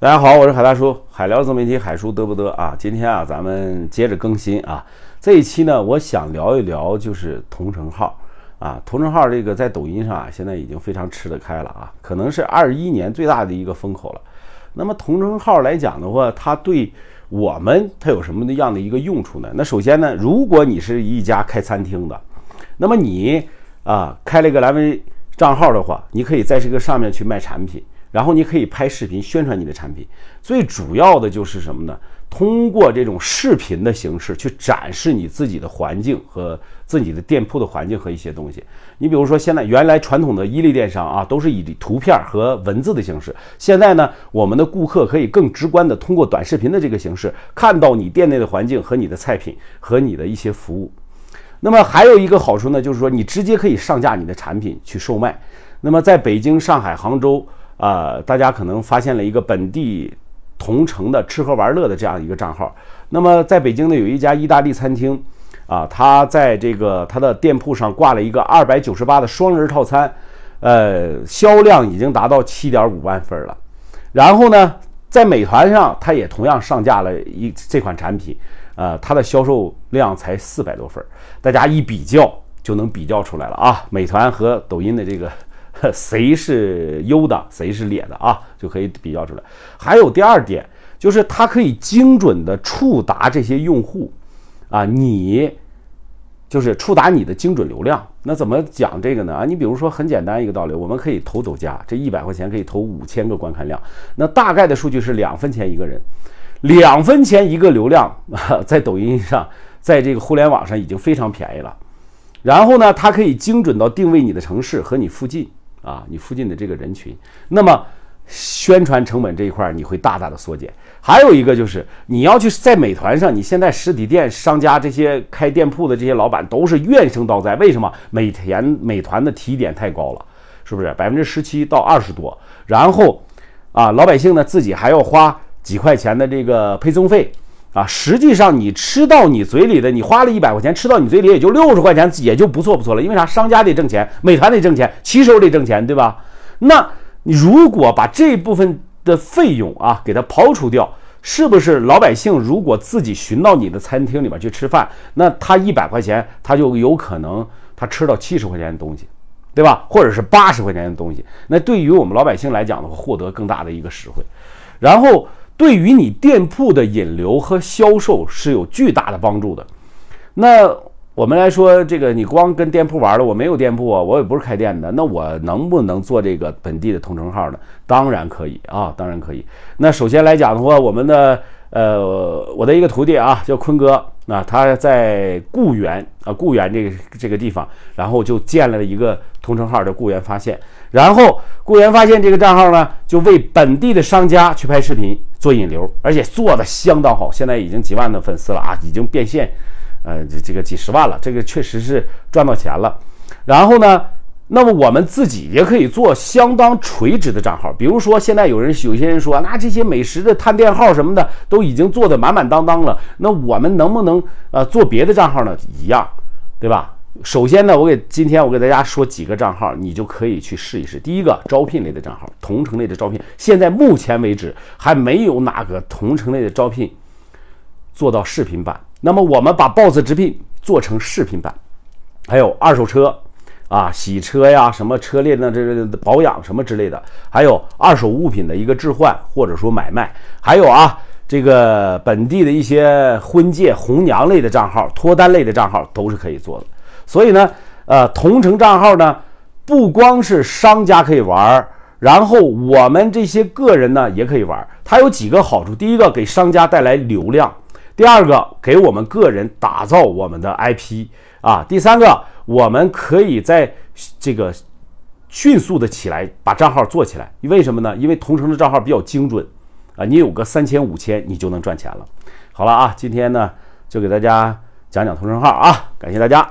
大家好，我是海大叔，海聊自媒体，海叔得不得啊？今天啊，咱们接着更新啊。这一期呢，我想聊一聊就是同城号啊。同城号这个在抖音上啊，现在已经非常吃得开了啊，可能是二一年最大的一个风口了。那么同城号来讲的话，它对我们它有什么样的一个用处呢？那首先呢，如果你是一家开餐厅的，那么你啊开了一个蓝 V 账号的话，你可以在这个上面去卖产品。然后你可以拍视频宣传你的产品，最主要的就是什么呢？通过这种视频的形式去展示你自己的环境和自己的店铺的环境和一些东西。你比如说，现在原来传统的伊利电商啊，都是以图片和文字的形式。现在呢，我们的顾客可以更直观的通过短视频的这个形式，看到你店内的环境和你的菜品和你的一些服务。那么还有一个好处呢，就是说你直接可以上架你的产品去售卖。那么在北京、上海、杭州。啊，大家可能发现了一个本地同城的吃喝玩乐的这样一个账号。那么在北京呢，有一家意大利餐厅，啊，他在这个他的店铺上挂了一个二百九十八的双人套餐，呃，销量已经达到七点五万份了。然后呢，在美团上，他也同样上架了一这款产品，呃，它的销售量才四百多份。大家一比较就能比较出来了啊，美团和抖音的这个。谁是优的，谁是劣的啊？就可以比较出来。还有第二点，就是它可以精准的触达这些用户，啊，你就是触达你的精准流量。那怎么讲这个呢？啊，你比如说很简单一个道理，我们可以投走家，这一百块钱可以投五千个观看量，那大概的数据是两分钱一个人，两分钱一个流量，在抖音上，在这个互联网上已经非常便宜了。然后呢，它可以精准到定位你的城市和你附近。啊，你附近的这个人群，那么宣传成本这一块你会大大的缩减。还有一个就是你要去在美团上，你现在实体店商家这些开店铺的这些老板都是怨声道哉，为什么？美团美团的提点太高了，是不是百分之十七到二十多？然后啊，老百姓呢自己还要花几块钱的这个配送费。啊，实际上你吃到你嘴里的，你花了一百块钱吃到你嘴里也就六十块钱，也就不错不错了。因为啥？商家得挣钱，美团得挣钱，骑手得挣钱，对吧？那如果把这部分的费用啊给它刨除掉，是不是老百姓如果自己寻到你的餐厅里面去吃饭，那他一百块钱他就有可能他吃到七十块钱的东西，对吧？或者是八十块钱的东西，那对于我们老百姓来讲的话，获得更大的一个实惠，然后。对于你店铺的引流和销售是有巨大的帮助的。那我们来说，这个你光跟店铺玩了，我没有店铺啊，我也不是开店的，那我能不能做这个本地的同城号呢？当然可以啊，当然可以。那首先来讲的话，我们的呃，我的一个徒弟啊，叫坤哥，那他在固原啊，固原这个这个地方，然后就建了一个同城号，叫固原发现。然后雇员发现这个账号呢，就为本地的商家去拍视频。做引流，而且做的相当好，现在已经几万的粉丝了啊，已经变现，呃，这这个几十万了，这个确实是赚到钱了。然后呢，那么我们自己也可以做相当垂直的账号，比如说现在有人有些人说，那这些美食的探店号什么的都已经做的满满当当了，那我们能不能呃做别的账号呢？一样，对吧？首先呢，我给今天我给大家说几个账号，你就可以去试一试。第一个，招聘类的账号，同城类的招聘，现在目前为止还没有哪个同城类的招聘做到视频版。那么我们把 BOSS 直聘做成视频版，还有二手车啊，洗车呀，什么车链的这个保养什么之类的，还有二手物品的一个置换或者说买卖，还有啊，这个本地的一些婚介、红娘类的账号、脱单类的账号都是可以做的。所以呢，呃，同城账号呢，不光是商家可以玩，然后我们这些个人呢也可以玩。它有几个好处：第一个，给商家带来流量；第二个，给我们个人打造我们的 IP 啊；第三个，我们可以在这个迅速的起来把账号做起来。为什么呢？因为同城的账号比较精准啊，你有个三千五千，你就能赚钱了。好了啊，今天呢就给大家讲讲同城号啊，感谢大家。